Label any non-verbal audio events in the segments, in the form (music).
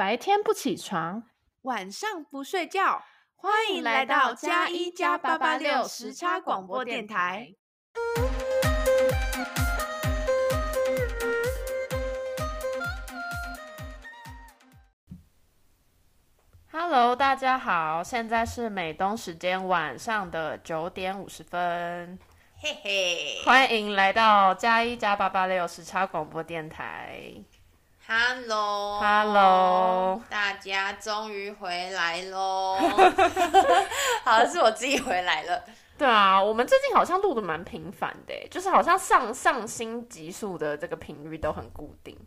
白天不起床，晚上不睡觉，欢迎来到加一加八八六时差广播电台。Hello，大家好，现在是美东时间晚上的九点五十分，嘿嘿，欢迎来到加一加八八六时差广播电台。Hello，Hello，大家终于回来喽！(laughs) 好像是我自己回来了。对啊，我们最近好像录的蛮频繁的，就是好像上上新集数的这个频率都很固定，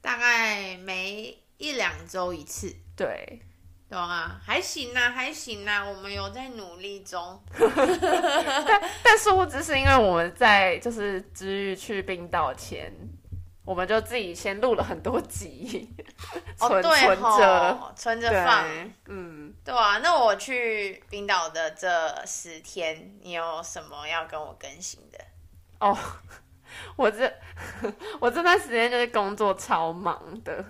大概每一两周一次。对，懂啊，还行啊，还行啊，我们有在努力中。(laughs) 但但殊不知是因为我们在就是之愈去冰岛前。我们就自己先录了很多集，存存着，存着放，嗯，对啊。那我去冰岛的这十天，你有什么要跟我更新的？哦，(laughs) 我这我这段时间就是工作超忙的，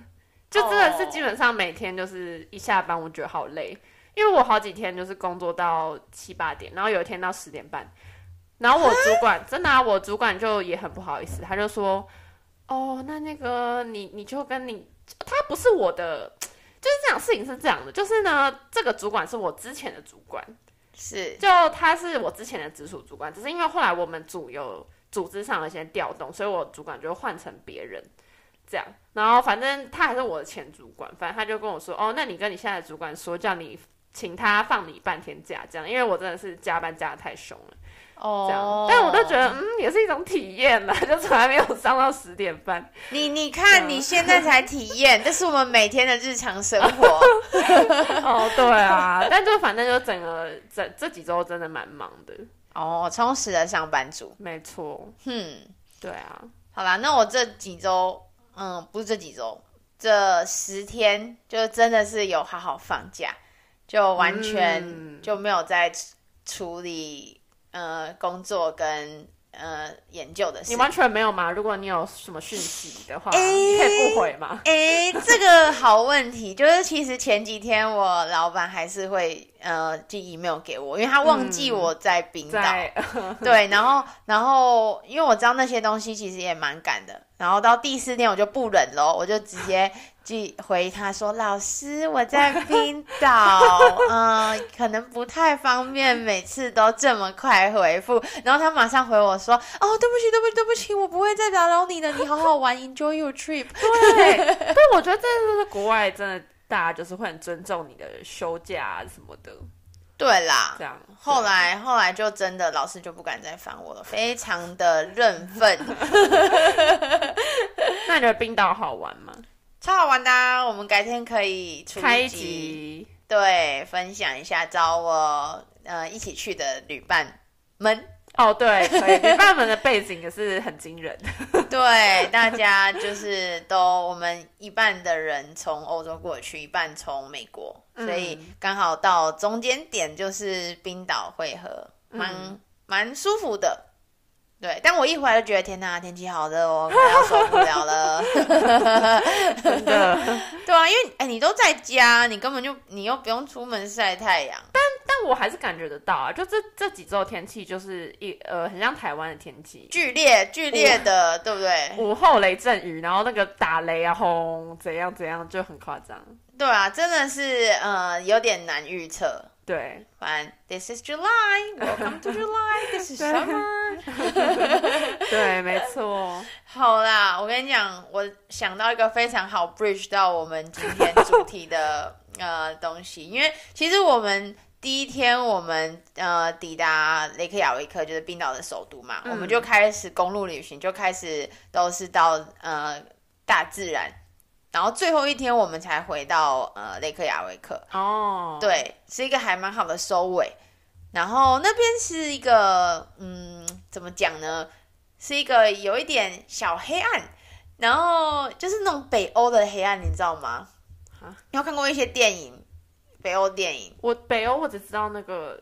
就真的是基本上每天就是一下班，我觉得好累，因为我好几天就是工作到七八点，然后有一天到十点半，然后我主管真的啊，我主管就也很不好意思，他就说。哦，那那个你你就跟你他不是我的，就是这样，事情是这样的，就是呢，这个主管是我之前的主管，是，就他是我之前的直属主管，只是因为后来我们组有组织上的一些调动，所以我主管就换成别人，这样，然后反正他还是我的前主管，反正他就跟我说，哦，那你跟你现在的主管说，叫你请他放你半天假，这样，因为我真的是加班加的太凶了。哦，这样，但我都觉得，嗯，也是一种体验啦，(laughs) 就从来没有上到十点半。你你看，你现在才体验，(laughs) 这是我们每天的日常生活。(laughs) 哦，对啊，但就反正就整个这这几周真的蛮忙的。哦，充实的上班族，没错。嗯，对啊。好啦，那我这几周，嗯，不是这几周，这十天就真的是有好好放假，就完全就没有在处理。呃，工作跟呃研究的事，你完全没有吗？如果你有什么讯息的话，欸、你可以不回吗？哎、欸，这个好问题，就是其实前几天我老板还是会呃寄 email 给我，因为他忘记我在冰岛，嗯、(laughs) (laughs) 对，然后然后因为我知道那些东西其实也蛮赶的，然后到第四天我就不忍了，我就直接。寄回他说：“老师，我在冰岛，(laughs) 嗯、呃，可能不太方便，每次都这么快回复。”然后他马上回我说：“哦，对不起，对不起，对不起，我不会再打扰你的。你好好玩，(laughs) Enjoy your trip。”对，但我觉得这就是国外真的，大家就是会很尊重你的休假啊什么的。对啦，这样。后来后来就真的老师就不敢再烦我了，非常的认份。(laughs) 那你觉得冰岛好玩吗？超好玩的，啊，我们改天可以出集，对，分享一下找我呃一起去的旅伴们。哦，对，可以，旅伴们的背景也是很惊人。(laughs) 对，大家就是都我们一半的人从欧洲过去，一半从美国，嗯，所以刚好到中间点就是冰岛会合，蛮蛮，嗯，舒服的。对，但我一回来就觉得天哪，天气好热哦，快要受不了了。真的，(laughs) 对啊，因为哎，你都在家，你根本就你又不用出门晒太阳。但但我还是感觉得到啊，就这这几周天气就是一呃，很像台湾的天气，剧烈剧烈的，对不对？午后雷阵雨，然后那个打雷啊，轰，怎样怎样，就很夸张。对啊，真的是呃，有点难预测。对，反正 This is July, Welcome to July. This is (laughs) summer. (laughs) 对，没错。(laughs) 好啦，我跟你讲，我想到一个非常好 bridge 到我们今天主题的呃东西，因为其实我们第一天我们呃抵达雷克雅维克，就是冰岛的首都嘛，嗯、我们就开始公路旅行，就开始都是到呃大自然。然后最后一天我们才回到呃雷克雅维克哦，对，是一个还蛮好的收尾。然后那边是一个嗯，怎么讲呢？是一个有一点小黑暗，然后就是那种北欧的黑暗，你知道吗？啊，你有看过一些电影，北欧电影？我北欧我只知道那个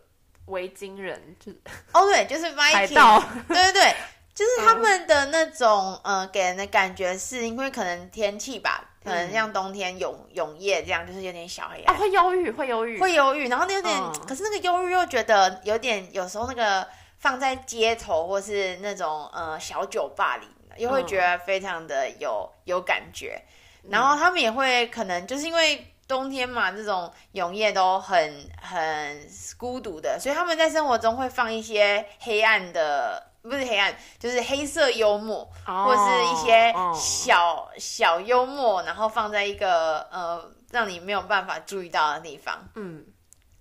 维京人，就是哦对，就是 (laughs) Viking，海盗，对对对，就是他们的那种呃给人的感觉是因为可能天气吧。可能像冬天永永夜这样，就是有点小黑暗，啊，会忧郁，会忧郁，会忧郁，然后那有点，嗯、可是那个忧郁又觉得有点，有时候那个放在街头或是那种呃小酒吧里，又会觉得非常的有有感觉，然后他们也会可能就是因为。冬天嘛，这种永夜都很很孤独的，所以他们在生活中会放一些黑暗的，不是黑暗，就是黑色幽默，哦、或是一些小、哦、小幽默，然后放在一个呃让你没有办法注意到的地方。嗯，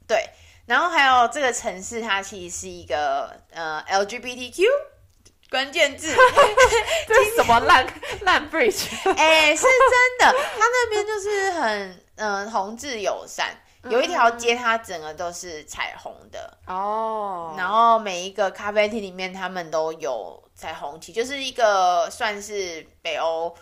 对。然后还有这个城市，它其实是一个呃 LGBTQ。关键字，(laughs) 这是什么烂 (laughs) 烂 bridge？哎、欸，是真的，他那边就是很嗯、呃、同志友善，有一条街它整个都是彩虹的哦，然后每一个咖啡厅里面他们都有彩虹旗，就是一个算是北欧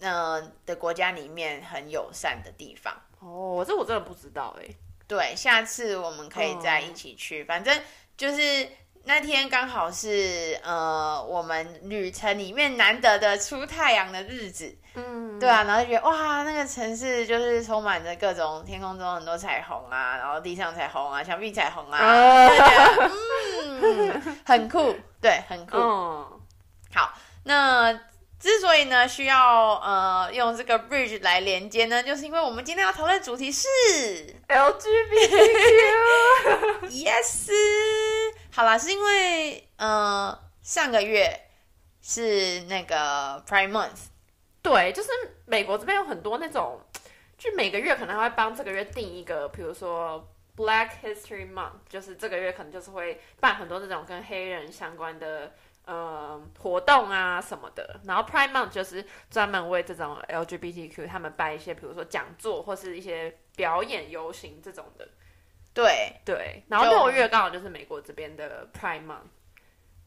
嗯、呃、的国家里面很友善的地方。哦，这我真的不知道哎、欸，对，下次我们可以再一起去，哦、反正就是。那天刚好是呃，我们旅程里面难得的出太阳的日子，嗯，对啊，然后就觉得哇，那个城市就是充满着各种天空中很多彩虹啊，然后地上彩虹啊，墙壁彩虹啊，嗯，很酷，对，很酷。哦、好，那之所以呢需要呃用这个 bridge 来连接呢，就是因为我们今天要讨论主题是 LGBTQ，Yes。(laughs) 好啦，是因为呃上个月是那个 Pride Month，对，就是美国这边有很多那种，就每个月可能还会帮这个月定一个，比如说 Black History Month，就是这个月可能就是会办很多这种跟黑人相关的呃活动啊什么的，然后 Pride Month 就是专门为这种 LGBTQ 他们办一些，比如说讲座或是一些表演、游行这种的。对。对，然后六月刚好就是美国这边的 Prime Month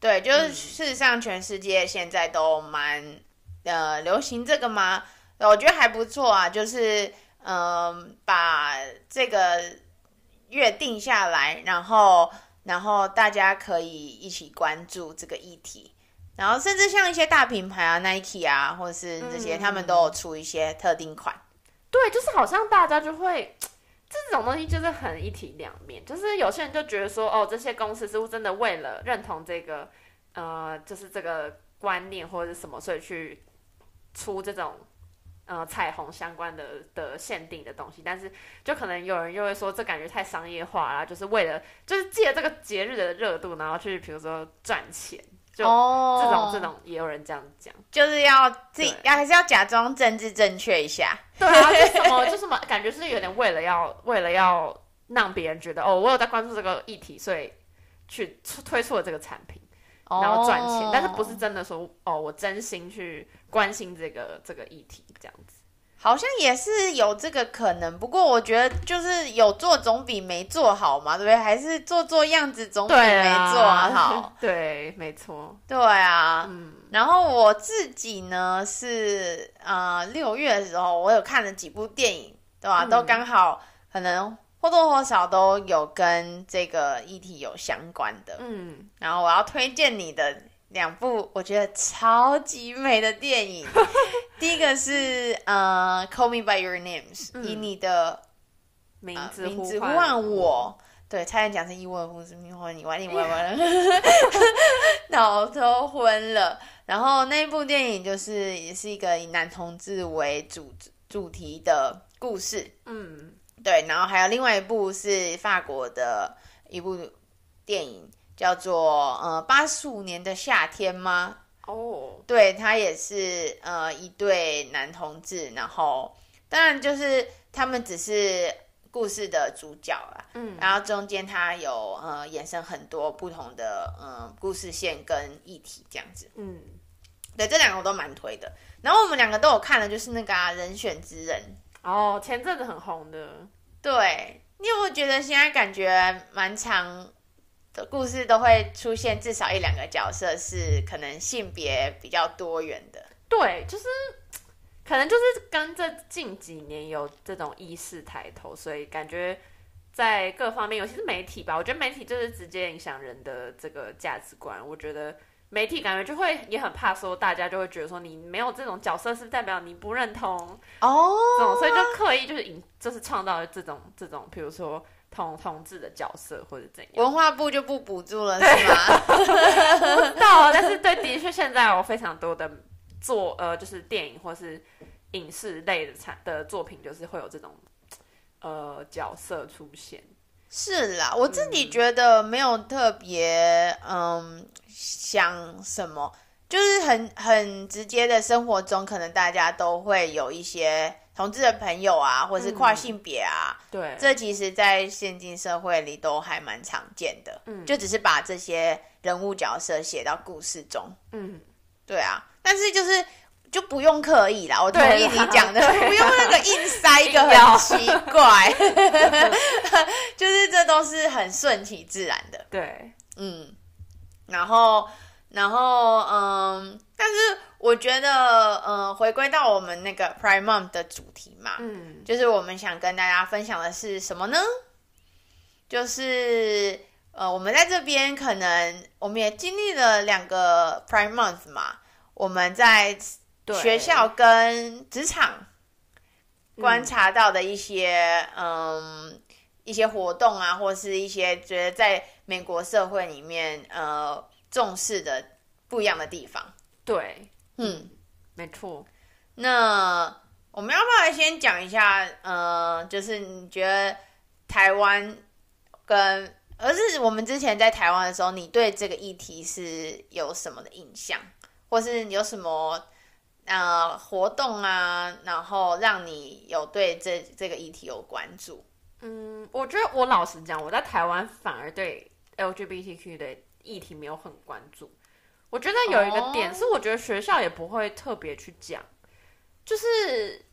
对，就是事实上全世界现在都蛮呃流行这个嘛，我觉得还不错啊，就是嗯、呃、把这个月定下来，然后然后大家可以一起关注这个议题，然后甚至像一些大品牌啊，Nike 啊，或者是这些，嗯、他们都有出一些特定款，对，就是好像大家就会。这种东西就是很一体两面，就是有些人就觉得说，哦，这些公司似乎真的为了认同这个，呃，就是这个观念或者是什么，所以去出这种，呃，彩虹相关的的限定的东西。但是，就可能有人又会说，这感觉太商业化啦，就是为了就是借这个节日的热度，然后去比如说赚钱。就这种、oh, 这种也有人这样讲，就是要自己要还是要假装政治正确一下，对啊，就 (laughs) 什么就什么，感觉是有点为了要为了要让别人觉得哦，我有在关注这个议题，所以去推出了这个产品，然后赚钱，oh. 但是不是真的说哦，我真心去关心这个这个议题这样子。好像也是有这个可能，不过我觉得就是有做总比没做好嘛，对不对？还是做做样子总比没做好。对，(laughs) 没错。对啊，嗯。然后我自己呢是呃六月的时候，我有看了几部电影，对吧？嗯、都刚好可能或多或少都有跟这个议题有相关的。嗯。然后我要推荐你的。两部我觉得超级美的电影，(laughs) 第一个是呃《Call Me by Your Names》，以你的名字名字呼唤我，对，差点讲成英文名字，名唤你，完你完完了，脑都昏了。然后那部电影就是也是一个以男同志为主主题的故事，嗯，对。然后还有另外一部是法国的一部电影。叫做呃八十五年的夏天吗？哦，oh. 对，他也是呃一对男同志，然后当然就是他们只是故事的主角啦，嗯，然后中间他有呃衍生很多不同的呃故事线跟议题这样子，嗯，对，这两个我都蛮推的。然后我们两个都有看的，就是那个、啊、人选之人哦，oh, 前阵子很红的，对，你有没有觉得现在感觉蛮长？故事都会出现至少一两个角色是可能性别比较多元的，对，就是可能就是跟这近几年有这种意识抬头，所以感觉在各方面，尤其是媒体吧，我觉得媒体就是直接影响人的这个价值观。我觉得媒体感觉就会也很怕说，大家就会觉得说你没有这种角色，是代表你不认同哦，这种，所以就刻意就是引，就是创造了这种这种，比如说同同志的角色或者怎样。文化部就不补助了是吗？(laughs) 不知道，但是对，的确现在有非常多的做呃，就是电影或是影视类的产的作品，就是会有这种呃角色出现。是啦，我自己觉得没有特别嗯。想什么？就是很很直接的生活中，可能大家都会有一些同志的朋友啊，或者是跨性别啊。嗯、对，这其实，在现今社会里都还蛮常见的。嗯，就只是把这些人物角色写到故事中。嗯，对啊。但是就是就不用刻意啦，我同意你讲的，不用那个硬塞一个很奇怪。(laughs) 就是这都是很顺其自然的。对，嗯。然后，然后，嗯，但是我觉得，呃，回归到我们那个 Prime Month 的主题嘛，嗯，就是我们想跟大家分享的是什么呢？就是，呃，我们在这边可能我们也经历了两个 Prime Month 嘛，我们在学校跟职场观察到的一些，嗯。嗯一些活动啊，或是一些觉得在美国社会里面，呃，重视的不一样的地方。对，嗯，没错。那我们要不要先讲一下？呃，就是你觉得台湾跟，而是我们之前在台湾的时候，你对这个议题是有什么的印象，或是有什么呃活动啊，然后让你有对这这个议题有关注？嗯，我觉得我老实讲，我在台湾反而对 LGBTQ 的议题没有很关注。我觉得有一个点是，我觉得学校也不会特别去讲。就是，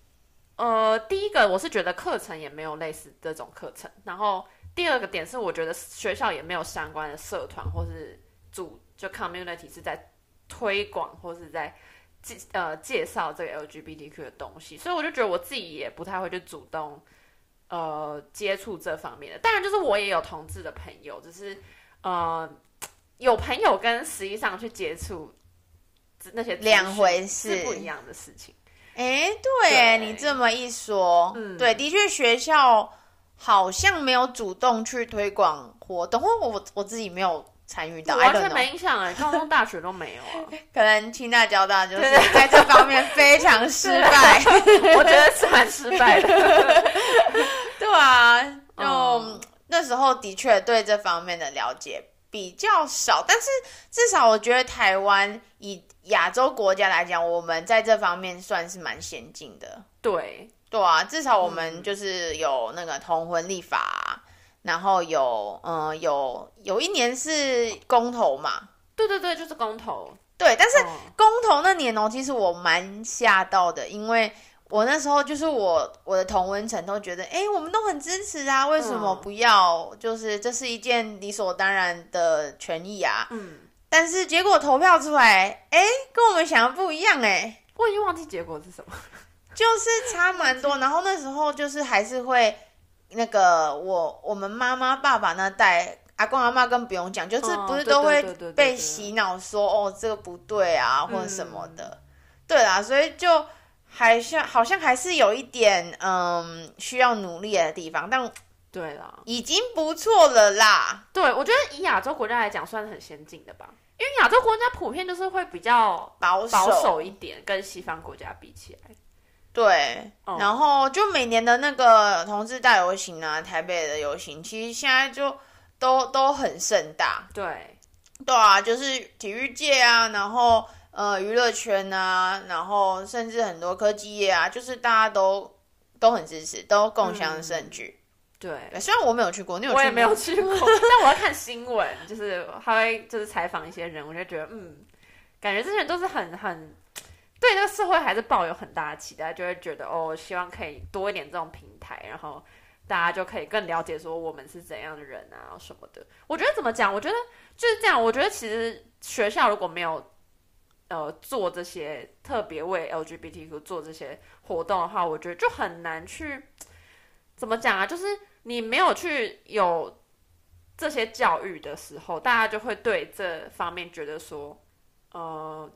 呃，第一个我是觉得课程也没有类似这种课程。然后第二个点是，我觉得学校也没有相关的社团或是组就 community 是在推广或是在介呃介绍这个 LGBTQ 的东西。所以我就觉得我自己也不太会去主动。呃，接触这方面的，当然就是我也有同志的朋友，只是呃，有朋友跟实际上去接触那些两回事，是不一样的事情。哎，对，对你这么一说，嗯，对，的确学校好像没有主动去推广活动，或我我自己没有。参与到完全没影响哎，(laughs) 高中、大学都没有啊。可能清大、交大就是 (laughs) 在这方面非常失败，我觉得是蛮失败的。(laughs) 对啊，就、嗯、那时候的确对这方面的了解比较少，但是至少我觉得台湾以亚洲国家来讲，我们在这方面算是蛮先进的。对，对啊，至少我们就是有那个同婚立法。然后有，嗯、呃，有有一年是公投嘛？对对对，就是公投。对，但是公投那年哦，其实我蛮吓到的，因为我那时候就是我我的同温层都觉得，哎，我们都很支持啊，为什么不要？嗯、就是这是一件理所当然的权益啊。嗯。但是结果投票出来，哎，跟我们想的不一样哎。我已经忘记结果是什么，就是差蛮多。(laughs) 然后那时候就是还是会。那个我我们妈妈爸爸那代阿公阿妈更不用讲，就是不是都会被洗脑说哦，这个不对啊或者什么的，嗯、对啦，所以就还像好像还是有一点嗯需要努力的地方，但对了，已经不错了啦。对，我觉得以亚洲国家来讲算是很先进的吧，因为亚洲国家普遍就是会比较保守保守一点，跟西方国家比起来。对，嗯、然后就每年的那个同志大游行啊，台北的游行，其实现在就都都很盛大。对，对啊，就是体育界啊，然后呃娱乐圈啊，然后甚至很多科技业啊，就是大家都都很支持，都共襄盛举。嗯、对，虽然我没有去过，你有？我也没有去过，但我要看新闻，就是还会就是采访一些人，我就觉得嗯，感觉这些人都是很很。对这个社会还是抱有很大的期待，就会觉得哦，希望可以多一点这种平台，然后大家就可以更了解说我们是怎样的人啊什么的。我觉得怎么讲？我觉得就是这样。我觉得其实学校如果没有呃做这些特别为 LGBTQ 做这些活动的话，我觉得就很难去怎么讲啊？就是你没有去有这些教育的时候，大家就会对这方面觉得说。呃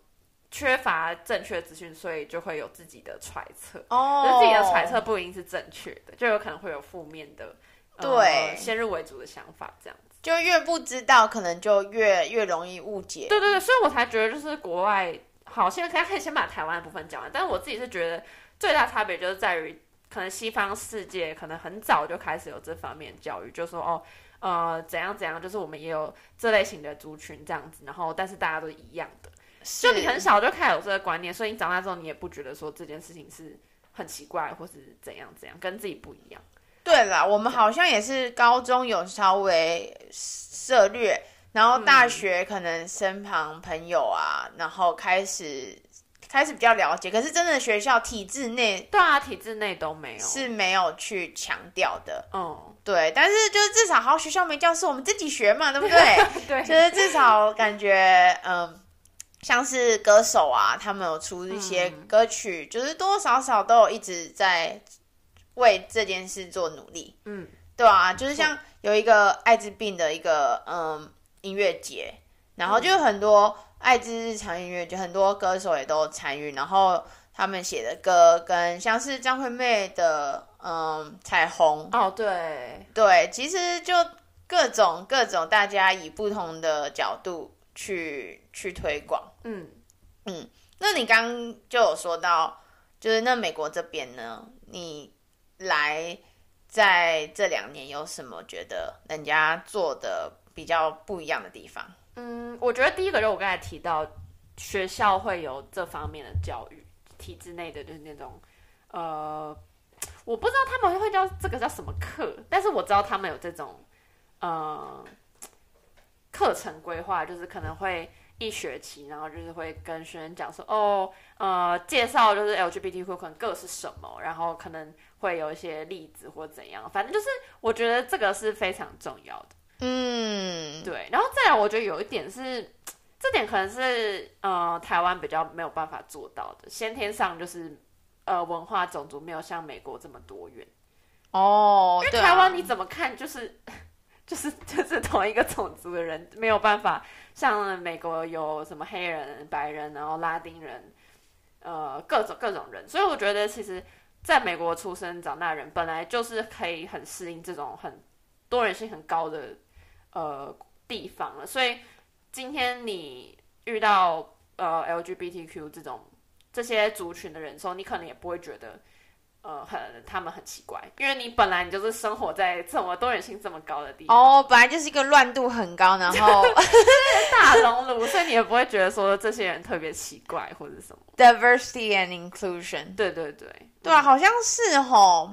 缺乏正确资讯，所以就会有自己的揣测。哦，可是自己的揣测不一定是正确的，就有可能会有负面的，对，呃、先入为主的想法，这样子。就越不知道，可能就越越容易误解。对对对，所以我才觉得就是国外好，现在可以可以先把台湾的部分讲完。但是我自己是觉得最大差别就是在于，可能西方世界可能很早就开始有这方面教育，就说哦，呃，怎样怎样，就是我们也有这类型的族群这样子，然后但是大家都一样的，就你很小就开始有这个观念，所以你长大之后你也不觉得说这件事情是很奇怪或是怎样怎样，跟自己不一样。对啦，我们好像也是高中有稍微涉略，然后大学可能身旁朋友啊，嗯、然后开始开始比较了解。可是真的学校体制内，对啊，体制内都没有，是没有去强调的。嗯，对。但是就是至少好，学校没教室，我们自己学嘛，对不对？(laughs) 对。就是至少感觉，嗯，像是歌手啊，他们有出一些歌曲，嗯、就是多多少少都有一直在。为这件事做努力，嗯，对啊，就是像有一个艾滋病的一个嗯音乐节，然后就很多艾滋日常音乐，就很多歌手也都参与，然后他们写的歌跟像是张惠妹的嗯彩虹哦，对。对，其实就各种各种大家以不同的角度去去推广，嗯。嗯，那你刚刚就有说到，就是那美国这边呢，你。来，在这两年有什么觉得人家做的比较不一样的地方？嗯，我觉得第一个就是我刚才提到，学校会有这方面的教育，体制内的就是那种，呃，我不知道他们会叫这个叫什么课，但是我知道他们有这种，呃，课程规划，就是可能会。一学期，然后就是会跟学生讲说，哦，呃，介绍就是 LGBTQ 可能各是什么，然后可能会有一些例子或怎样，反正就是我觉得这个是非常重要的。嗯，对。然后再来，我觉得有一点是，这点可能是呃台湾比较没有办法做到的，先天上就是呃文化种族没有像美国这么多元。哦，因为台湾你怎么看就是。(laughs) 就是 (laughs) 就是同一个种族的人没有办法像美国有什么黑人、白人，然后拉丁人，呃，各种各种人，所以我觉得其实在美国出生长大的人本来就是可以很适应这种很多人性很高的呃地方了。所以今天你遇到呃 LGBTQ 这种这些族群的人的时候，你可能也不会觉得。呃，很他们很奇怪，因为你本来你就是生活在这么多元性这么高的地方，哦，本来就是一个乱度很高，然后 (laughs) 大熔炉，所以你也不会觉得说这些人特别奇怪或者什么。Diversity and inclusion，对对对，对啊，好像是吼，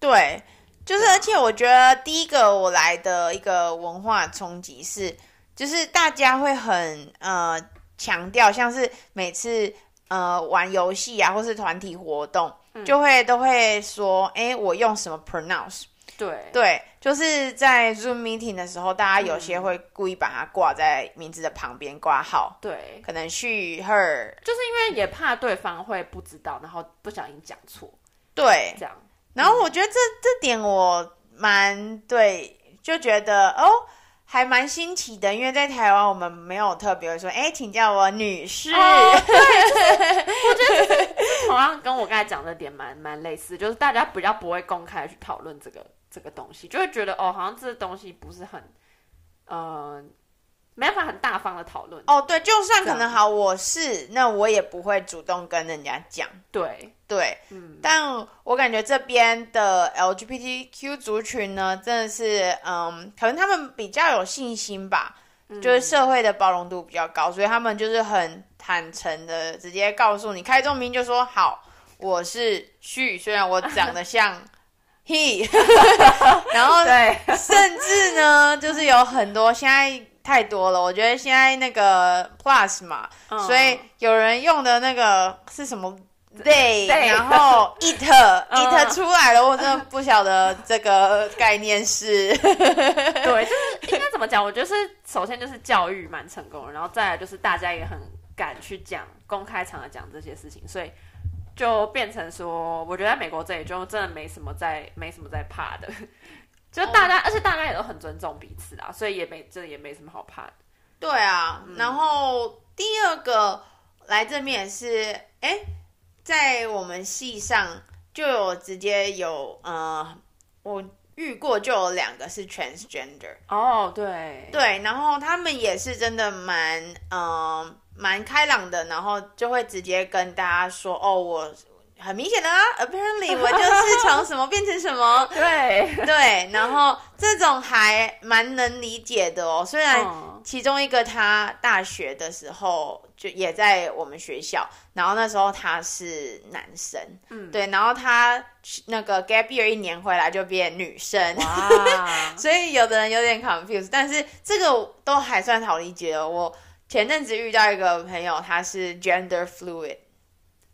对，就是而且我觉得第一个我来的一个文化冲击是，就是大家会很呃强调，像是每次呃玩游戏啊，或是团体活动。就会都会说，哎，我用什么 pronounce？对对，就是在 Zoom meeting 的时候，大家有些会故意把它挂在名字的旁边挂号。对，可能 she her，就是因为也怕对方会不知道，然后不小心讲错。对，这样。然后我觉得这这点我蛮对，就觉得哦。还蛮新奇的，因为在台湾我们没有特别说，哎，请叫我女士。哦、对，就是我觉得同样跟我刚才讲的点蛮蛮类似，就是大家比较不会公开去讨论这个这个东西，就会觉得哦，好像这个东西不是很，嗯、呃。没办法很大方的讨论。哦，对，就算可能好，我是那我也不会主动跟人家讲，对。对，嗯，但我感觉这边的 LGBTQ 族群呢，真的是，嗯，可能他们比较有信心吧，嗯、就是社会的包容度比较高，所以他们就是很坦诚的直接告诉你，开宗明就说好，我是 she，虽然我长得像 (laughs) he，然后对，甚至呢，就是有很多现在。太多了，我觉得现在那个 plus 嘛，嗯、所以有人用的那个是什么 they，然后 (laughs) it、嗯、it 出来了，我真的不晓得这个概念是。对，就是应该怎么讲？我觉得是首先就是教育蛮成功的，然后再来就是大家也很敢去讲公开场合讲这些事情，所以就变成说，我觉得在美国这里就真的没什么在没什么在怕的。就大家，哦、而且大家也都很尊重彼此啊，所以也没这也没什么好怕的。对啊，嗯、然后第二个来这边也是，哎，在我们系上就有直接有呃，我遇过就有两个是 transgender 哦，对对，然后他们也是真的蛮嗯、呃、蛮开朗的，然后就会直接跟大家说哦我。很明显的啊，apparently 我就是从什么变成什么，(laughs) 对对，然后这种还蛮能理解的哦。虽然其中一个他大学的时候就也在我们学校，然后那时候他是男生，嗯，对，然后他那个 gap year 一年回来就变女生，哇，(laughs) 所以有的人有点 confused，但是这个都还算好理解哦。我前阵子遇到一个朋友，他是 gender fluid。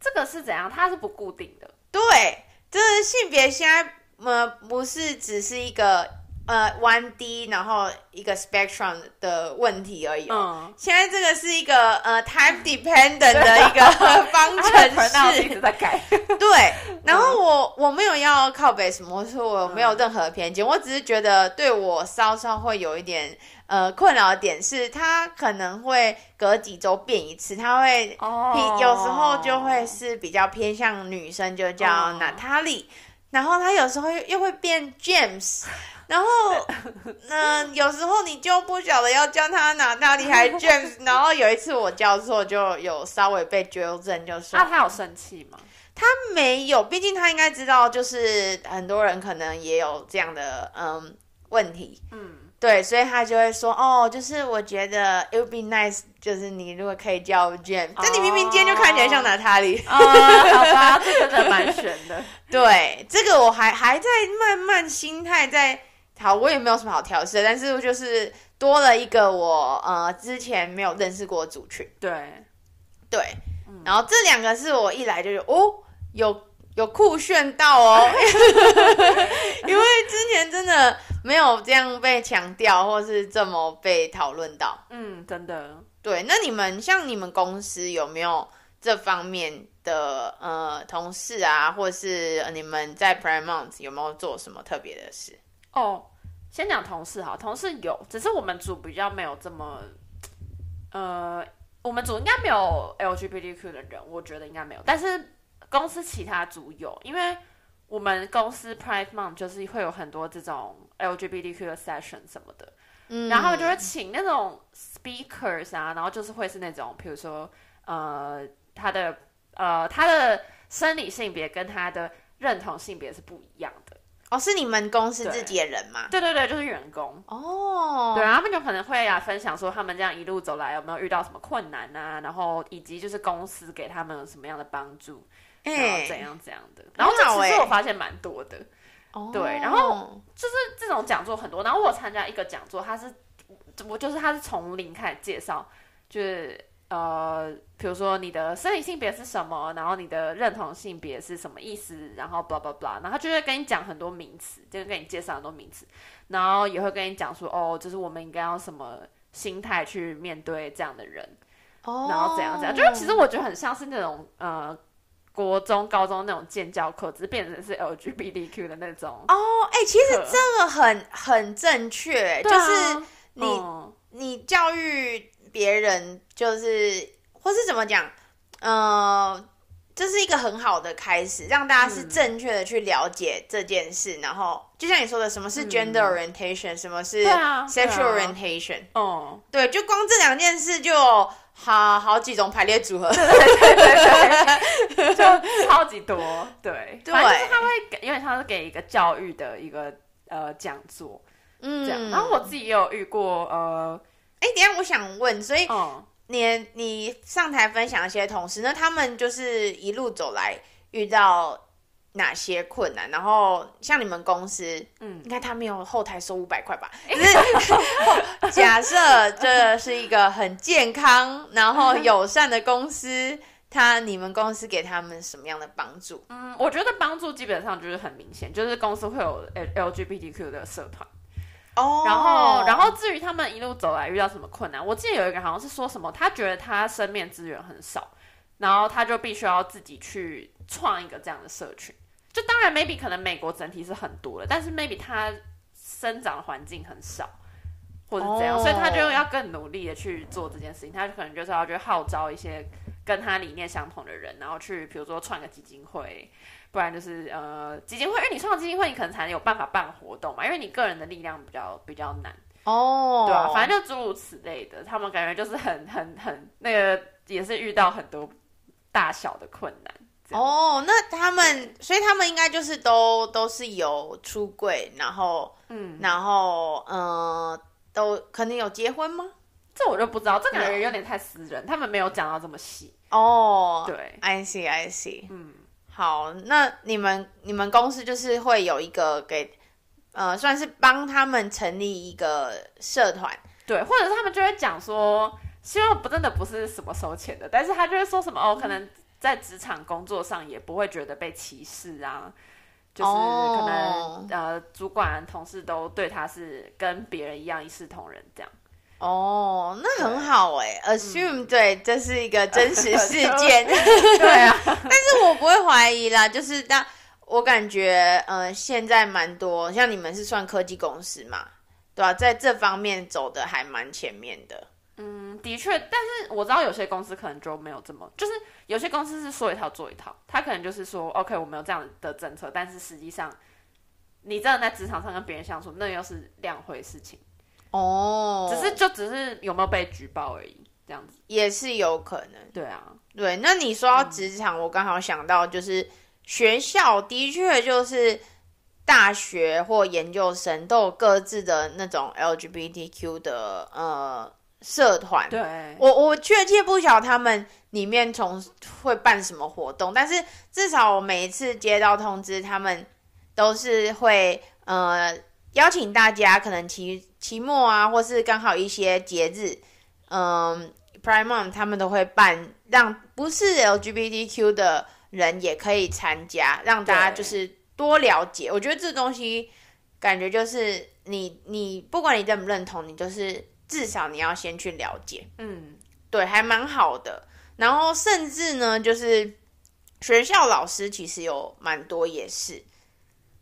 这个是怎样？它是不固定的。对，就是性别现在呃不是只是一个呃 one D，然后一个 spectrum 的问题而已。嗯，现在这个是一个呃 time dependent 的一个 (laughs) 方程式。一直在改。对，然后我我没有要靠北什么，我说我没有任何偏见，嗯，我只是觉得对我稍稍会有一点。呃，困扰的点是，它可能会隔几周变一次，它会，oh. 有时候就会是比较偏向女生，就叫娜塔莉，然后它有时候又又会变 James，然后，(laughs) 嗯、呃，有时候你就不晓得要叫他哪塔里还是 James，(laughs) 然后有一次我叫错，就有稍微被纠正，就说，那他有生气吗？他没有，毕竟他应该知道，就是很多人可能也有这样的嗯问题，嗯。对，所以他就会说，哦，就是我觉得 it would be nice，就是你如果可以叫 Jane，但、oh. 你明明今天就看起来像娜塔莉。啊、oh, 好吧，这个真的蛮悬的。(laughs) 对，这个我还还在慢慢心态在好，我也没有什么好调试的，但是就是多了一个我呃之前没有认识过的族群。对，对，嗯、然后这两个是我一来就有哦有有酷炫到哦，(laughs) 因为之前真的。没有这样被强调，或是这么被讨论到。嗯，真的。对，那你们像你们公司有没有这方面的呃同事啊，或是你们在 Paramount 有没有做什么特别的事？哦，先讲同事哈，同事有，只是我们组比较没有这么，呃，我们组应该没有 LGBTQ 的人，我觉得应该没有，但是公司其他组有，因为。我们公司 Pride Month 就是会有很多这种 LGBTQ 的 session 什么的，嗯，然后就是请那种 speakers 啊，然后就是会是那种，比如说，呃，他的呃他的生理性别跟他的认同性别是不一样的。哦，是你们公司自己的人吗？对对对，就是员工。哦，对，他们就可能会啊分享说他们这样一路走来有没有遇到什么困难啊，然后以及就是公司给他们有什么样的帮助。然后怎样怎样的，欸、然后这其实我发现蛮多的，欸、对，然后就是这种讲座很多，然后我参加一个讲座，他是我就是他是从零开始介绍，就是呃，比如说你的生理性别是什么，然后你的认同性别是什么意思，然后 blah blah blah，然后他就会跟你讲很多名词，就跟你介绍很多名词，然后也会跟你讲说，哦，就是我们应该要什么心态去面对这样的人，哦，然后怎样怎样，就是其实我觉得很像是那种呃。国中、高中那种建教课，只是变成是 LGBTQ 的那种哦。哎、欸，其实这个很很正确，啊、就是你、嗯、你教育别人，就是或是怎么讲，呃，这是一个很好的开始，让大家是正确的去了解这件事。嗯、然后，就像你说的，什么是 gender orientation，、嗯、什么是 sexual orientation，哦，对，就光这两件事就。好好几种排列组合，对对对对对，就超级多，对对，(laughs) 反正就是他会给，因为他是给一个教育的一个呃讲座，嗯，这样。然后我自己也有遇过，呃，哎，等下我想问，所以你、嗯、你上台分享一些同事，那他们就是一路走来遇到。哪些困难？然后像你们公司，嗯，应该他没有后台收五百块吧？(laughs) 只是假设这是一个很健康、然后友善的公司，他你们公司给他们什么样的帮助？嗯，我觉得帮助基本上就是很明显，就是公司会有 LGBTQ 的社团哦。然后，然后至于他们一路走来遇到什么困难，我记得有一个好像是说什么，他觉得他身边资源很少，然后他就必须要自己去创一个这样的社群。就当然，maybe 可能美国整体是很多的，但是 maybe 他生长的环境很少，或者怎样，所以他就要更努力的去做这件事情。他可能就是要去号召一些跟他理念相同的人，然后去比如说创个基金会，不然就是呃基金会，因为你创基金会，你可能才有办法办活动嘛，因为你个人的力量比较比较难哦，对啊，反正就诸如此类的，他们感觉就是很很很那个，也是遇到很多大小的困难。哦，那他们，所以他们应该就是都都是有出柜，然后嗯，然后嗯、呃，都可能有结婚吗？这我就不知道，这感觉有点太私人，他们没有讲到这么细。哦，对，I see, I see。嗯，好，那你们你们公司就是会有一个给，呃，算是帮他们成立一个社团，对，或者是他们就会讲说，希望不真的不是什么收钱的，但是他就会说什么哦，可能。在职场工作上也不会觉得被歧视啊，就是可能、oh. 呃，主管同事都对他是跟别人一样一视同仁这样。哦，那很好哎、欸、，assume、嗯、对，这是一个真实 (laughs) 事件，(laughs) 对啊。(laughs) 但是我不会怀疑啦，就是当我感觉呃，现在蛮多像你们是算科技公司嘛，对吧、啊？在这方面走的还蛮前面的。嗯，的确，但是我知道有些公司可能就没有这么，就是有些公司是说一套做一套，他可能就是说，OK，我们有这样的政策，但是实际上你真的在职场上跟别人相处，那又是两回事情哦。只是就只是有没有被举报而已，这样子也是有可能。对啊，对。那你说到职场，嗯、我刚好想到就是学校的确就是大学或研究生都有各自的那种 LGBTQ 的呃。社团，对，我我确切不晓得他们里面从会办什么活动，但是至少我每一次接到通知，他们都是会呃邀请大家，可能期期末啊，或是刚好一些节日，嗯、呃、Pride Month 他们都会办，让不是 LGBTQ 的人也可以参加，让大家就是多了解。我觉得这东西感觉就是你你不管你认不认同，你就是。至少你要先去了解，嗯，对，还蛮好的。然后甚至呢，就是学校老师其实有蛮多也是。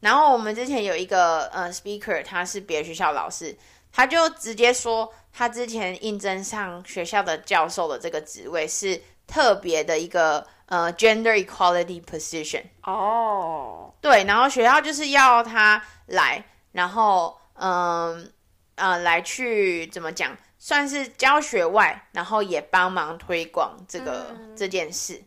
然后我们之前有一个呃 speaker，他是别的学校老师，他就直接说，他之前应征上学校的教授的这个职位是特别的一个呃 gender equality position。哦，对，然后学校就是要他来，然后嗯。呃，来去怎么讲，算是教学外，然后也帮忙推广这个、嗯、这件事。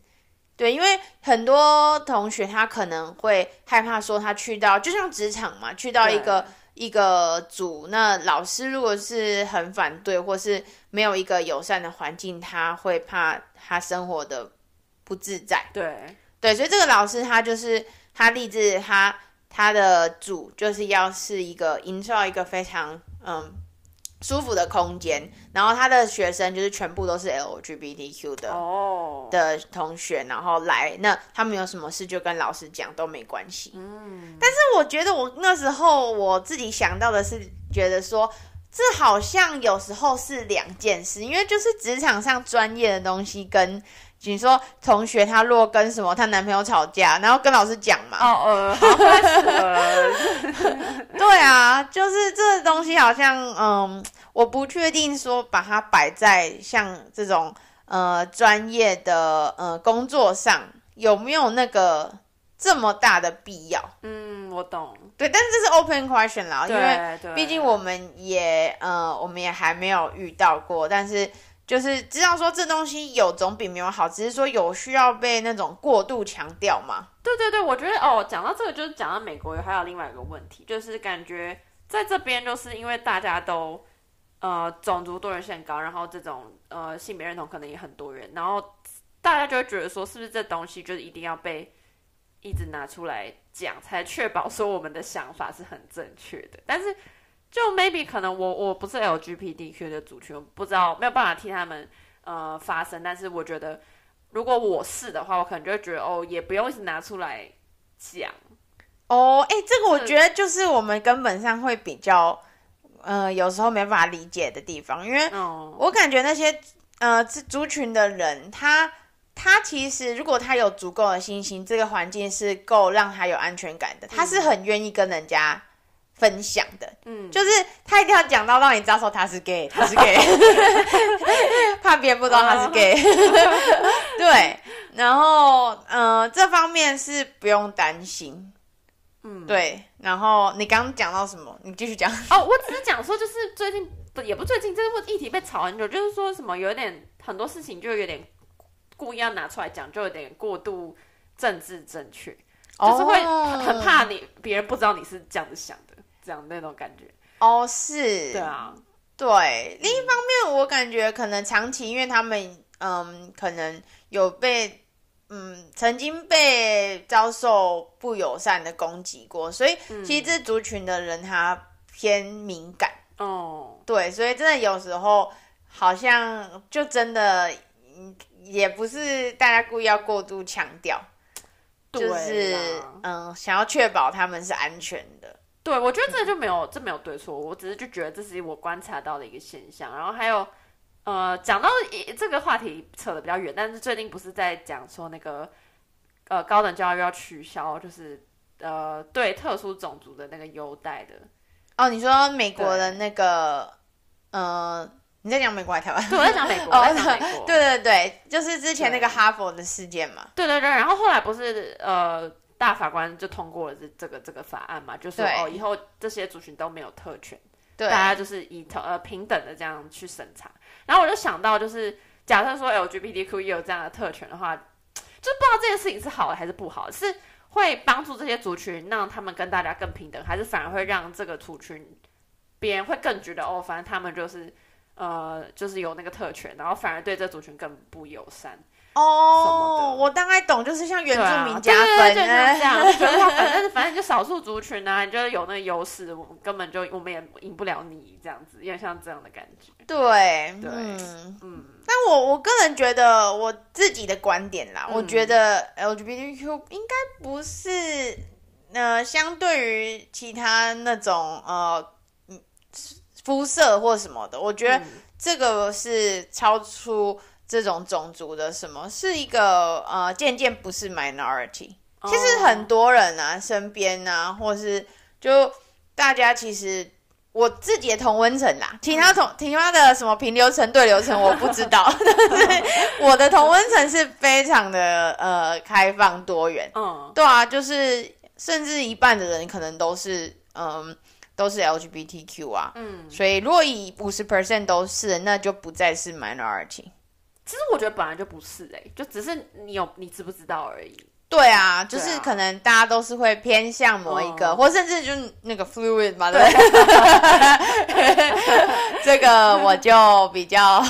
对，因为很多同学他可能会害怕说，他去到就像职场嘛，去到一个一个组，那老师如果是很反对，或是没有一个友善的环境，他会怕他生活的不自在。对对，所以这个老师他就是他立志他他的组就是要是一个营造一个非常。嗯，舒服的空间，然后他的学生就是全部都是 LGBTQ 的哦、oh. 的同学，然后来，那他们有什么事就跟老师讲都没关系。嗯，但是我觉得我那时候我自己想到的是，觉得说这好像有时候是两件事，因为就是职场上专业的东西跟。你说同学她若跟什么她男朋友吵架，然后跟老师讲嘛？哦呃，好开始了。(laughs) 对啊，就是这东西好像嗯，我不确定说把它摆在像这种呃专业的呃工作上有没有那个这么大的必要？嗯，我懂。对，但是这是 open question 啦，因为毕竟我们也呃我们也还没有遇到过，但是。就是知道说这东西有总比没有好，只是说有需要被那种过度强调嘛。对对对，我觉得哦，讲到这个就是讲到美国还有另外一个问题，就是感觉在这边就是因为大家都呃种族多元性高，然后这种呃性别认同可能也很多元，然后大家就会觉得说是不是这东西就是一定要被一直拿出来讲，才确保说我们的想法是很正确的，但是。就 maybe 可能我我不是 LGBTQ 的族群，我不知道没有办法替他们呃发声，但是我觉得如果我是的话，我可能就会觉得哦，也不用一直拿出来讲哦。哎、欸，这个我觉得就是我们根本上会比较呃有时候没办法理解的地方，因为我感觉那些呃族群的人，他他其实如果他有足够的信心，这个环境是够让他有安全感的，他是很愿意跟人家。分享的，嗯，就是他一定要讲到让你知道说他是 gay，(laughs) 他是 gay，(laughs) 怕别人不知道他是 gay，(laughs) 对，然后呃这方面是不用担心，嗯，对，然后你刚刚讲到什么？你继续讲。哦，我只是讲说，就是最近不也不最近，这个议题被炒很久，就是说什么有点很多事情就有点故意要拿出来讲，就有点过度政治正确，就是会很怕你别人不知道你是这样子想的。这样那种感觉哦，是，对啊，对。另一方面，我感觉可能长期，因为他们嗯，可能有被嗯曾经被遭受不友善的攻击过，所以其实这族群的人他偏敏感哦。对，所以真的有时候好像就真的也不是大家故意要过度强调，就是嗯，想要确保他们是安全的。对，我觉得这就没有，这没有对错，我只是就觉得这是我观察到的一个现象。然后还有，呃，讲到这个话题扯得比较远，但是最近不是在讲说那个，呃，高等教育要取消，就是呃，对特殊种族的那个优待的。哦，你说美国的那个，呃，你在讲美国还是台湾？对，我在讲美国。(laughs) 哦。对对对，就是之前那个哈佛的事件嘛。对对对，然后后来不是呃。大法官就通过了这这个这个法案嘛，就说哦，以后这些族群都没有特权，对，大家就是以呃平等的这样去审查。然后我就想到，就是假设说 LGBTQ 也有这样的特权的话，就不知道这件事情是好的还是不好，是会帮助这些族群让他们跟大家更平等，还是反而会让这个族群别人会更觉得哦，反正他们就是呃就是有那个特权，然后反而对这族群更不友善。哦，我大概懂，就是像原住民加分，对啊，就是这样，就觉得 (laughs) 他反正反正就少数族群啊，你觉得有那个优势，我们根本就我们也赢不了你这样子，有点像这样的感觉。对，对，嗯嗯。但我我个人觉得我自己的观点啦，嗯、我觉得 LGBTQ 应该不是呃，相对于其他那种呃肤色或什么的，我觉得这个是超出。这种种族的什么是一个呃，渐渐不是 minority。其实很多人啊，身边啊，或是就大家其实我自己的同温层啦，其他同其他的什么平流层、对流层我不知道，(laughs) 但是我的同温层是非常的呃开放多元。嗯，对啊，就是甚至一半的人可能都是嗯、呃、都是 LGBTQ 啊。嗯，所以如果以五十 percent 都是，那就不再是 minority。其实我觉得本来就不是哎、欸，就只是你有你知不知道而已。对啊，就是可能大家都是会偏向某一个，啊、或甚至就是那个 fluid 嘛，对。(laughs) 这个我就比较，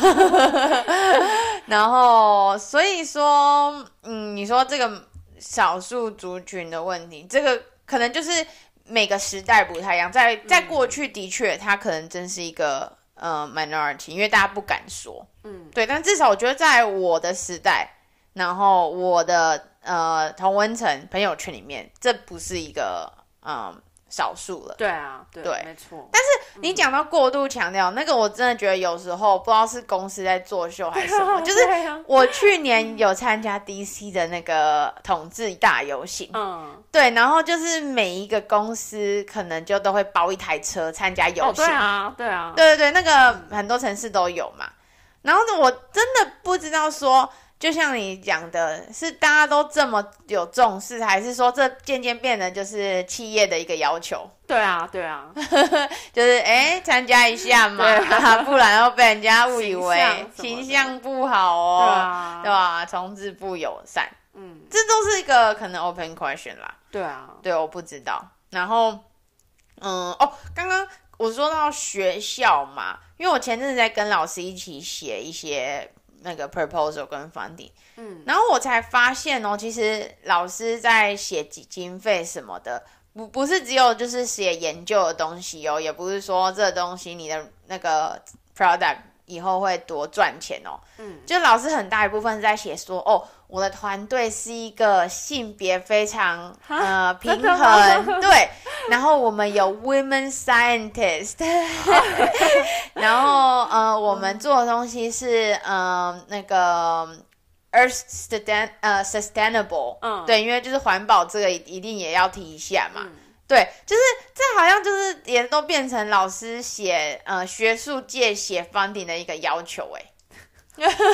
(laughs) 然后所以说，嗯，你说这个少数族群的问题，这个可能就是每个时代不太一样，在在过去的确，它可能真是一个。呃，minority，因为大家不敢说，嗯，对，但至少我觉得在我的时代，然后我的呃同温层朋友圈里面，这不是一个嗯。少数了，对啊，对，对没错。但是你讲到过度强调、嗯、那个，我真的觉得有时候不知道是公司在作秀还是什么。啊、就是 (laughs) 我去年有参加 DC 的那个统治大游行，嗯，对，然后就是每一个公司可能就都会包一台车参加游行，哦、对啊，对啊，对对对，那个很多城市都有嘛。然后呢，我真的不知道说。就像你讲的，是大家都这么有重视，还是说这渐渐变得就是企业的一个要求？(laughs) 对啊，对啊，(laughs) 就是哎，参加一下嘛，啊、(laughs) 不然要被人家误以为形象不好哦，对，啊、对吧？同志不友善，嗯，这都是一个可能 open question 啦。对啊，对，我不知道。然后，嗯，哦，刚刚我说到学校嘛，因为我前阵子在跟老师一起写一些。那个 proposal 跟 funding，嗯，然后我才发现哦，其实老师在写经经费什么的，不不是只有就是写研究的东西哦，也不是说这东西你的那个 product 以后会多赚钱哦，嗯，就老师很大一部分是在写说哦。我的团队是一个性别非常呃平衡，对，然后我们有 women scientist，(laughs) 然后呃我们做的东西是呃那个 earth sustain 呃 sustainable，嗯，对，因为就是环保这个一定也要提一下嘛，嗯、对，就是这好像就是也都变成老师写呃学术界写 funding 的一个要求哎。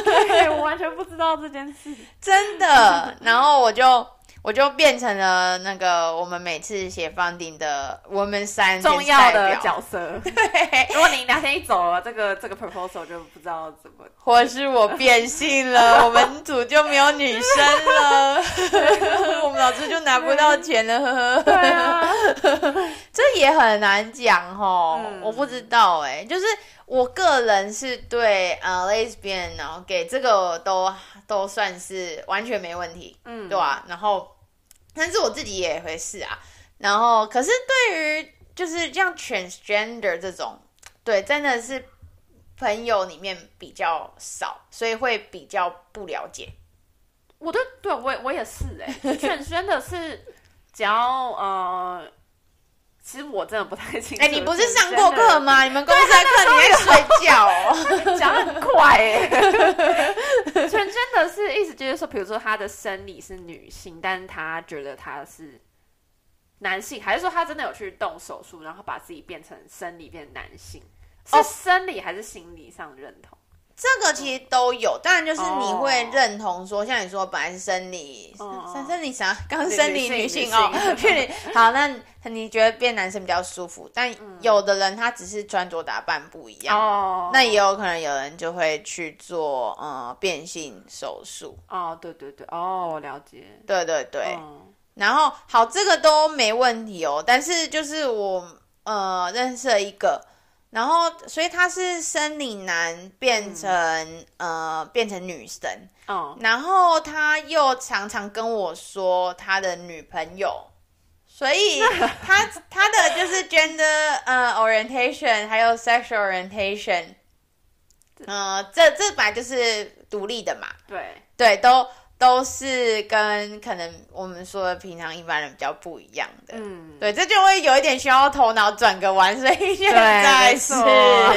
对，我完全不知道这件事，(laughs) 真的。然后我就我就变成了那个我们每次写 funding 的 woman scientist 重要的角色。(laughs) 对，如果你哪天一走了，这个这个 proposal 就不知道怎么，(laughs) 或是我变性了，我们组就没有女生了，我们老师就拿不到钱了。对啊，这也很难讲哦，嗯、我不知道哎，就是。我个人是对呃 lesbian 然后给这个都都算是完全没问题，嗯，对吧？然后，但是我自己也会试啊。然后，可是对于就是像 transgender 这种，对，真的是朋友里面比较少，所以会比较不了解。我对，对我我也是哎，transgender 是只要呃。其实我真的不太清楚。哎，你不是上过课吗？你们公司在课里面睡觉哦，(laughs) 讲很快哎。(laughs) 全真的是意思就是说，比如说他的生理是女性，但是他觉得他是男性，还是说他真的有去动手术，然后把自己变成生理变男性？是生理还是心理上认同？这个其实都有，当然就是你会认同说，像你说本来是生理，生生理啥，(laughs) 刚生理女性哦，(laughs) 好，那你觉得变男生比较舒服，但有的人他只是穿着打扮不一样，哦，那也有可能有人就会去做呃变性手术，哦，对对对，哦，我了解，对对对，然后好，这个都没问题哦，但是就是我呃认识了一个。然后，所以他是生理男变成、嗯、呃变成女生，哦，然后他又常常跟我说他的女朋友，所以 (laughs) 他他的就是 gender 呃 orientation 还有 sexual orientation，呃，这这本来就是独立的嘛，对。对都。都是跟可能我们说的平常一般人比较不一样的，嗯，对，这就会有一点需要头脑转个弯，所以现在是，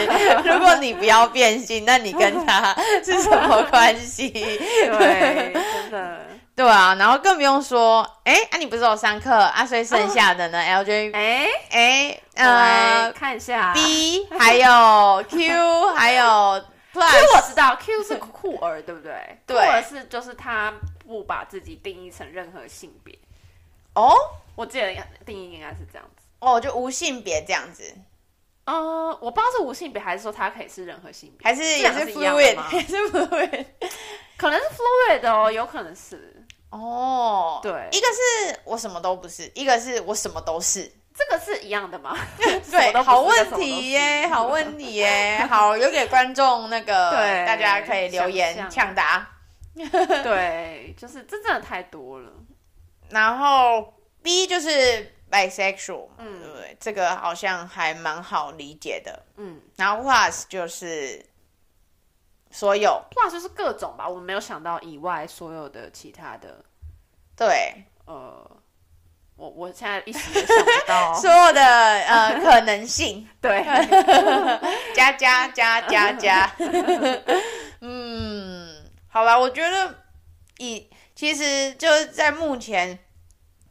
(laughs) 如果你不要变性，那你跟他 (laughs) 是什么关系？对，真的，(laughs) 对啊，然后更不用说，哎，啊，你不是有上课啊？所以剩下的呢？LJ，哎哎，呃，看一下，B 还有 Q 还有。Plus, Q 我知道，(laughs) Q 是酷儿，对不对？对，酷儿是就是他不把自己定义成任何性别。哦，我记得定义应该是这样子。哦，就无性别这样子。嗯，我不知道是无性别还是说他可以是任何性别，还是也是 fluid，还是 fluid，可能是 fluid 的哦，有可能是。哦，对，一个是我什么都不是，一个是我什么都是。这个是一样的吗？(laughs) (laughs) 对，好问题耶，好问题耶，(laughs) 好，留给观众那个，对，大家可以留言抢答。对，就是这真的太多了。然后 B 就是 bisexual，嗯，对不对？这个好像还蛮好理解的。嗯，然后 Plus 就是所有，Plus 就是各种吧，我没有想到以外所有的其他的。对，呃。我我现在一时也想不到。(laughs) 所有的呃 (laughs) 可能性，对，加加加加加，(laughs) 嗯，好吧，我觉得以其实就是在目前，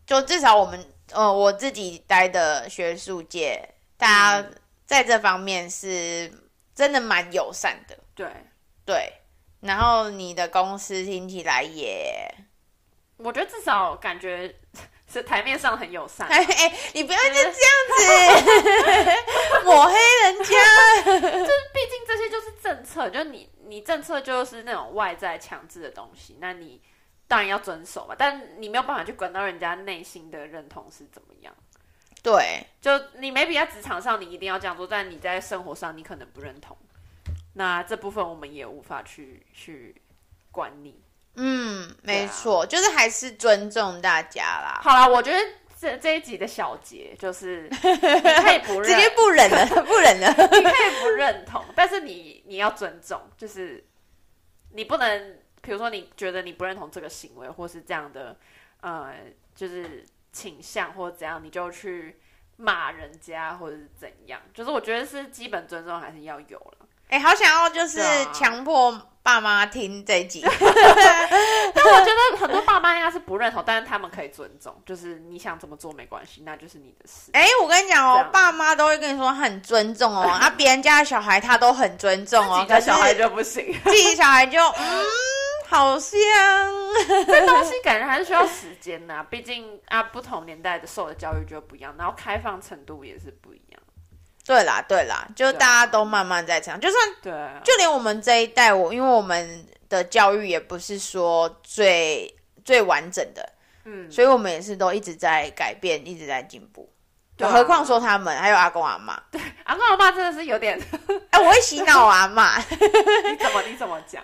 就至少我们呃我自己待的学术界，大家在这方面是真的蛮友善的，对。对，然后你的公司听起来也，我觉得至少感觉。是台面上很友善，哎哎，你不要就这样子。(laughs) 抹黑人家，就是毕竟这些就是政策，就你你政策就是那种外在强制的东西，那你当然要遵守嘛，但你没有办法去管到人家内心的认同是怎么样。对，就你 maybe 在职场上你一定要这样做，但你在生活上你可能不认同，那这部分我们也无法去去管你。嗯，没错，啊、就是还是尊重大家啦。好啦，我觉得这这一集的小结就是，(laughs) 你可以不认，直接不忍了，(laughs) 不忍了。你可以不认同，但是你你要尊重，就是你不能，比如说你觉得你不认同这个行为，或是这样的，呃，就是倾向或者怎样，你就去骂人家或者是怎样。就是我觉得是基本尊重还是要有了。哎、欸，好想要就是强迫爸妈听这一集，(laughs) (laughs) 但我觉得很多爸妈应该是不认同，但是他们可以尊重，就是你想怎么做没关系，那就是你的事。哎、欸，我跟你讲哦，爸妈都会跟你说很尊重哦，啊，别人家的小孩他都很尊重哦，自己的小孩就不行，自己小孩就嗯。好像 (laughs) 这东西感觉还是需要时间呐、啊，毕竟啊，不同年代的受的教育就不一样，然后开放程度也是不一样。对啦，对啦，就大家都慢慢在成长，就算对，就连我们这一代，我因为我们的教育也不是说最最完整的，嗯，所以我们也是都一直在改变，一直在进步。对、啊，何况说他们还有阿公阿妈，对，阿公阿妈真的是有点，哎、欸，我会洗脑阿妈，(laughs) 你怎么你怎么讲？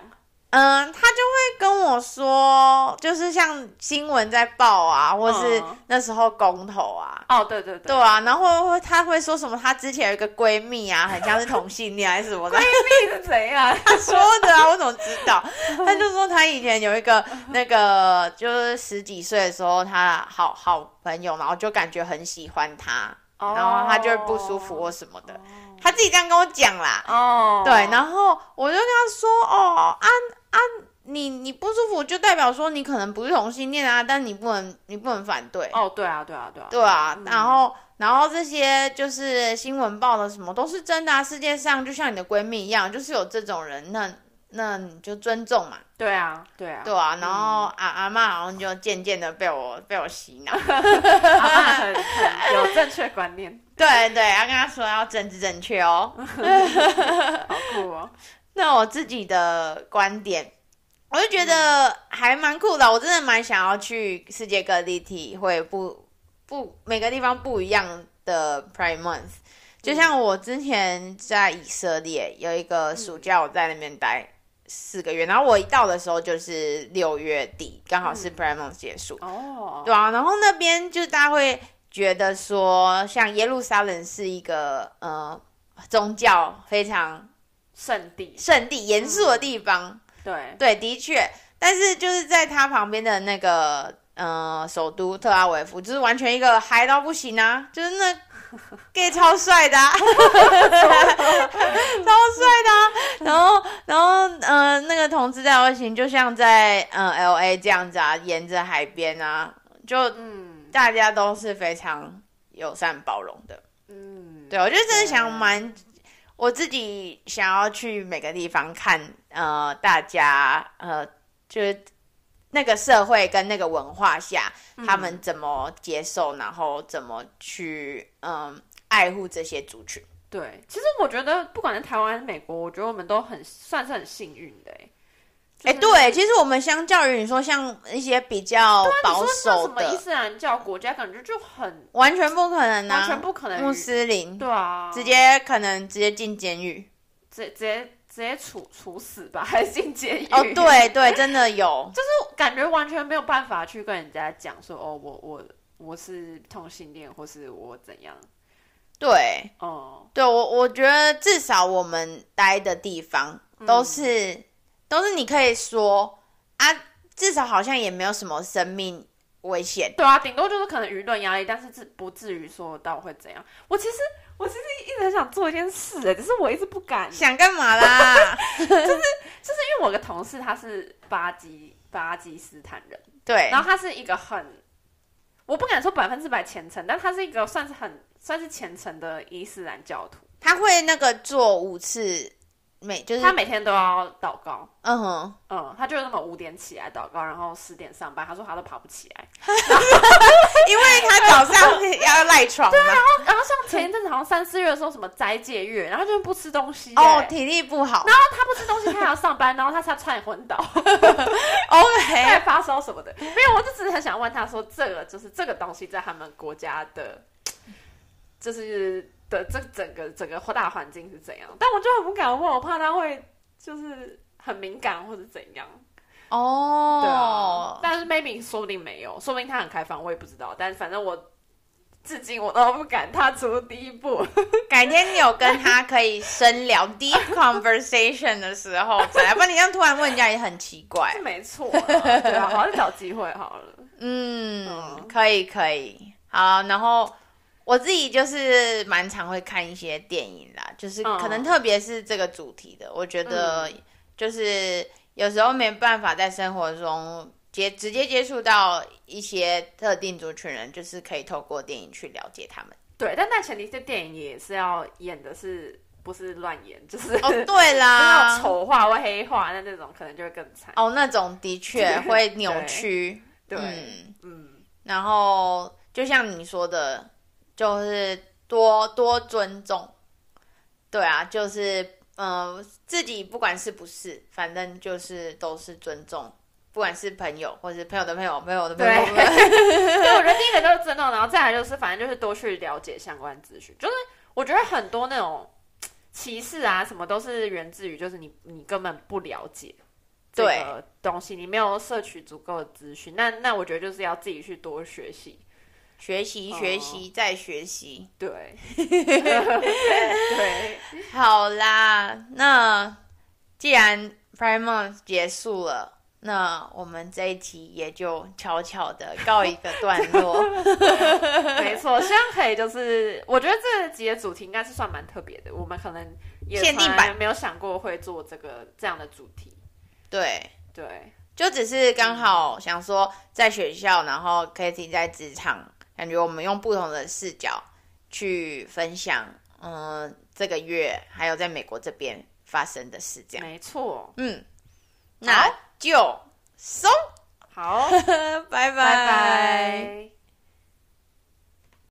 嗯，他就会跟我说，就是像新闻在报啊，或是那时候公投啊。哦，对对对。对啊，然后他会说什么？她之前有一个闺蜜啊，很像是同性恋还是什么的。(laughs) 闺蜜是谁啊？(laughs) 他说的啊，我怎么知道？他就说他以前有一个那个，就是十几岁的时候，他好好朋友，然后就感觉很喜欢他，然后他就会不舒服或什么的。他自己这样跟我讲啦。哦。对，然后我就跟他说，哦，安。啊，你你不舒服，就代表说你可能不是同性恋啊，但你不能你不能反对。哦，对啊，对啊，对啊，对啊，然后、嗯、然后这些就是新闻报的什么都是真的啊，世界上就像你的闺蜜一样，就是有这种人，那那你就尊重嘛，对啊，对啊，对啊，然后、嗯、阿阿妈好像就渐渐的被我被我洗脑，(laughs) 阿妈很很有正确观念，对对，要跟他说要政治正确哦，(laughs) 好酷哦。那我自己的观点，我就觉得还蛮酷的。我真的蛮想要去世界各地体会不不每个地方不一样的 Prime Month。就像我之前在以色列有一个暑假，我在那边待四个月，然后我一到的时候就是六月底，刚好是 Prime Month 结束。哦，对啊，然后那边就大家会觉得说，像耶路撒冷是一个呃宗教非常。圣地，圣地，严肃的地方。嗯、对，对，的确，但是就是在他旁边的那个，呃，首都特拉维夫，就是完全一个嗨到不行啊，就是那 (laughs) gay 超帅的、啊，(laughs) 超帅的、啊。然后，然后，呃，那个同志在游行，就像在呃 LA 这样子啊，沿着海边啊，就嗯，大家都是非常友善包容的。嗯，对，我就真的想蛮。我自己想要去每个地方看，呃，大家呃，就是那个社会跟那个文化下，嗯、他们怎么接受，然后怎么去嗯、呃、爱护这些族群。对，其实我觉得不管是台湾还是美国，我觉得我们都很算是很幸运的哎、欸，对，其实我们相较于你说像一些比较保守的什么伊斯兰教国家，感觉就很完全不可能啊，完全不可能。穆斯林，对啊，直接可能直接进监狱，直直接直接处处死吧，(laughs) 还是进监狱？哦，对对，真的有，(laughs) 就是感觉完全没有办法去跟人家讲说，哦，我我我是同性恋，或是我怎样？对，哦，对我我觉得至少我们待的地方都是。嗯都是你可以说啊，至少好像也没有什么生命危险。对啊，顶多就是可能舆论压力，但是至不至于说到会怎样。我其实我其实一直很想做一件事，哎，只是我一直不敢。想干嘛啦？(laughs) 就是就是因为我个同事他是巴基巴基斯坦人，对，然后他是一个很，我不敢说百分之百虔诚，但他是一个算是很算是虔诚的伊斯兰教徒。他会那个做五次。每就是他每天都要祷告，嗯哼，嗯，他就是那么五点起来祷告，然后十点上班。他说他都爬不起来，(laughs) 因为他早上要赖床。对，然后然后像前一阵子好像三四月的时候什么斋戒月，然后就不吃东西，哦，体力不好。然后他不吃东西，他还要上班，然后他差点昏倒，(laughs) (laughs) OK，还发烧什么的。没有，我就只是很想问他说，这个就是这个东西在他们国家的，就是。的这整个整个大环境是怎样？但我就很不敢问，我怕他会就是很敏感或者怎样。哦，对啊。但是 maybe 说不定没有，说不定他很开放，我也不知道。但是反正我至今我都不敢踏出第一步。(laughs) 改天你有跟他可以深聊 (laughs) deep conversation 的时候再来，不然你这样突然问人家也很奇怪。是没错，对啊，好像找机会好了。(laughs) 嗯，嗯可以可以。好，然后。我自己就是蛮常会看一些电影啦，就是可能特别是这个主题的，嗯、我觉得就是有时候没办法在生活中接直接接触到一些特定族群人，就是可以透过电影去了解他们。对，但那前提是电影也是要演的是不是乱演，就是哦，(laughs) 对啦，丑化或黑化，那那种可能就会更惨。哦，那种的确会扭曲。对，对嗯嗯，然后就像你说的。就是多多尊重，对啊，就是嗯、呃，自己不管是不是，反正就是都是尊重，不管是朋友或是朋友的朋友，朋友的朋友。对，(laughs) 对我觉得第一个就是尊重，然后再来就是反正就是多去了解相关资讯。就是我觉得很多那种歧视啊什么都是源自于就是你你根本不了解这个东西，你没有摄取足够的资讯。那那我觉得就是要自己去多学习。学习，学习，再学习。对，(laughs) 对，好啦，那既然 Prime Month 结束了，那我们这一集也就悄悄的告一个段落。(laughs) (laughs) 没错，希望可以就是，我觉得这集的主题应该是算蛮特别的，我们可能也限定版没有想过会做这个这样的主题。对，对，就只是刚好想说在学校，然后 Cathy 在职场。感觉我们用不同的视角去分享，嗯，这个月还有在美国这边发生的事，这样。没错，嗯，那就收好，(laughs) 拜拜。